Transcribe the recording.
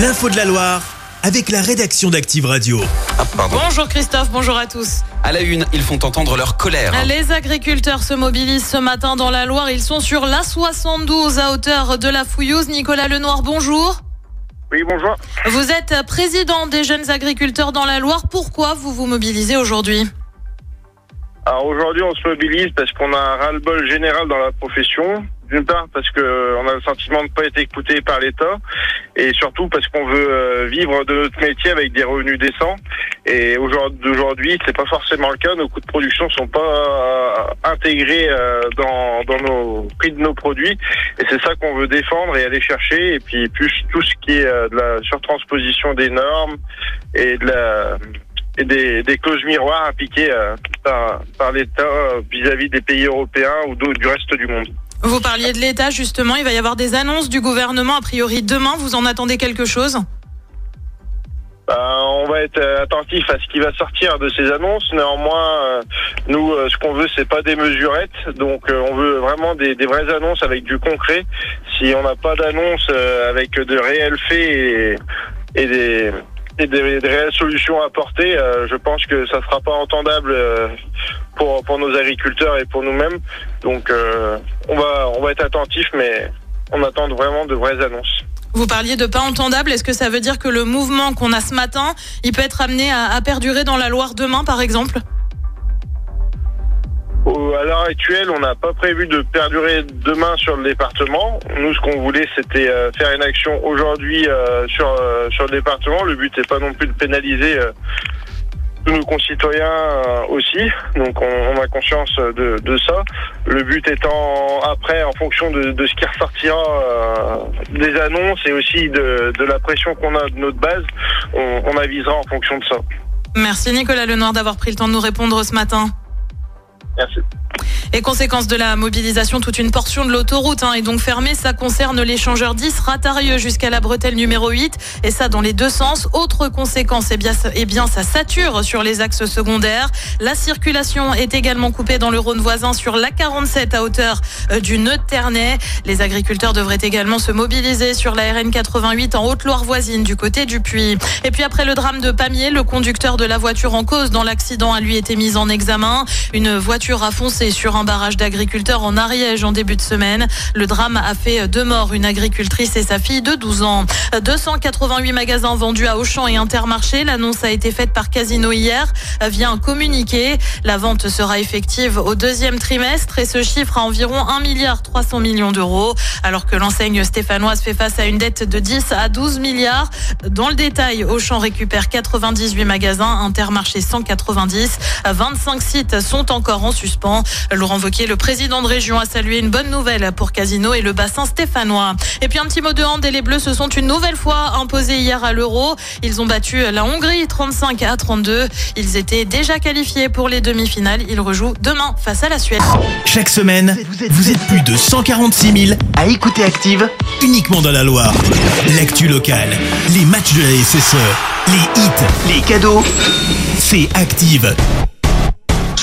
L'info de la Loire avec la rédaction d'Active Radio. Ah. Bonjour Christophe, bonjour à tous. À la une, ils font entendre leur colère. Les agriculteurs se mobilisent ce matin dans la Loire. Ils sont sur l'A72 à hauteur de la Fouillouse. Nicolas Lenoir, bonjour. Oui, bonjour. Vous êtes président des jeunes agriculteurs dans la Loire. Pourquoi vous vous mobilisez aujourd'hui? Alors aujourd'hui, on se mobilise parce qu'on a un ras-le-bol général dans la profession. D'une part parce que on a le sentiment de ne pas être écouté par l'État et surtout parce qu'on veut euh, vivre de notre métier avec des revenus décents. Et aujourd'hui, c'est pas forcément le cas. Nos coûts de production sont pas euh, intégrés euh, dans, dans nos prix de nos produits. Et c'est ça qu'on veut défendre et aller chercher. Et puis plus tout ce qui est de la surtransposition des normes et de la et des, des clauses miroirs appliquées par, par l'État vis-à-vis des pays européens ou du reste du monde. Vous parliez de l'État, justement. Il va y avoir des annonces du gouvernement, a priori demain. Vous en attendez quelque chose? Ben, on va être attentif à ce qui va sortir de ces annonces. Néanmoins, euh, nous, euh, ce qu'on veut, c'est pas des mesurettes. Donc, euh, on veut vraiment des, vraies annonces avec du concret. Si on n'a pas d'annonces avec de réels faits et, des, des, réelles solutions à apporter, je pense que ça sera pas entendable pour, pour nos agriculteurs et pour nous-mêmes. Donc euh, on, va, on va être attentif, mais on attend vraiment de vraies annonces. Vous parliez de pas entendable. Est-ce que ça veut dire que le mouvement qu'on a ce matin, il peut être amené à, à perdurer dans la Loire demain, par exemple? À l'heure actuelle, on n'a pas prévu de perdurer demain sur le département. Nous, ce qu'on voulait, c'était euh, faire une action aujourd'hui euh, sur sur le département. Le but n'est pas non plus de pénaliser tous nos concitoyens euh, aussi. Donc on, a conscience de, de, ça. Le but étant après, en fonction de, de ce qui ressortira euh, des annonces et aussi de, de la pression qu'on a de notre base, on, on avisera en fonction de ça. Merci Nicolas Lenoir d'avoir pris le temps de nous répondre ce matin. Merci. Et conséquence de la mobilisation, toute une portion de l'autoroute hein, est donc fermée. Ça concerne l'échangeur 10 Ratarieux jusqu'à la bretelle numéro 8. Et ça dans les deux sens. Autre conséquence, eh bien, eh bien, ça sature sur les axes secondaires. La circulation est également coupée dans le Rhône voisin sur l'A47 à hauteur euh, du nœud de Ternay. Les agriculteurs devraient également se mobiliser sur la RN 88 en Haute-Loire voisine du côté du Puy. Et puis après le drame de Pamiers, le conducteur de la voiture en cause dans l'accident a lui été mis en examen. Une voiture a foncé sur un barrage d'agriculteurs en Ariège en début de semaine. Le drame a fait deux morts, une agricultrice et sa fille de 12 ans. 288 magasins vendus à Auchan et Intermarché. L'annonce a été faite par Casino hier via un communiqué. La vente sera effective au deuxième trimestre et ce chiffre à environ 1 milliard 300 millions d'euros. Alors que l'enseigne stéphanoise fait face à une dette de 10 à 12 milliards. Dans le détail, Auchan récupère 98 magasins, Intermarché 190. 25 sites sont encore en suspens. Wauquiez, le président de région, a salué une bonne nouvelle pour Casino et le bassin stéphanois. Et puis un petit mot de hand et les Bleus se sont une nouvelle fois imposés hier à l'Euro. Ils ont battu la Hongrie 35 à 32. Ils étaient déjà qualifiés pour les demi-finales. Ils rejouent demain face à la Suède. Chaque semaine, vous êtes, plus de 146 000 à écouter Active uniquement dans la Loire. L'actu locale, les matchs de la SSE, les hits, les cadeaux, c'est Active.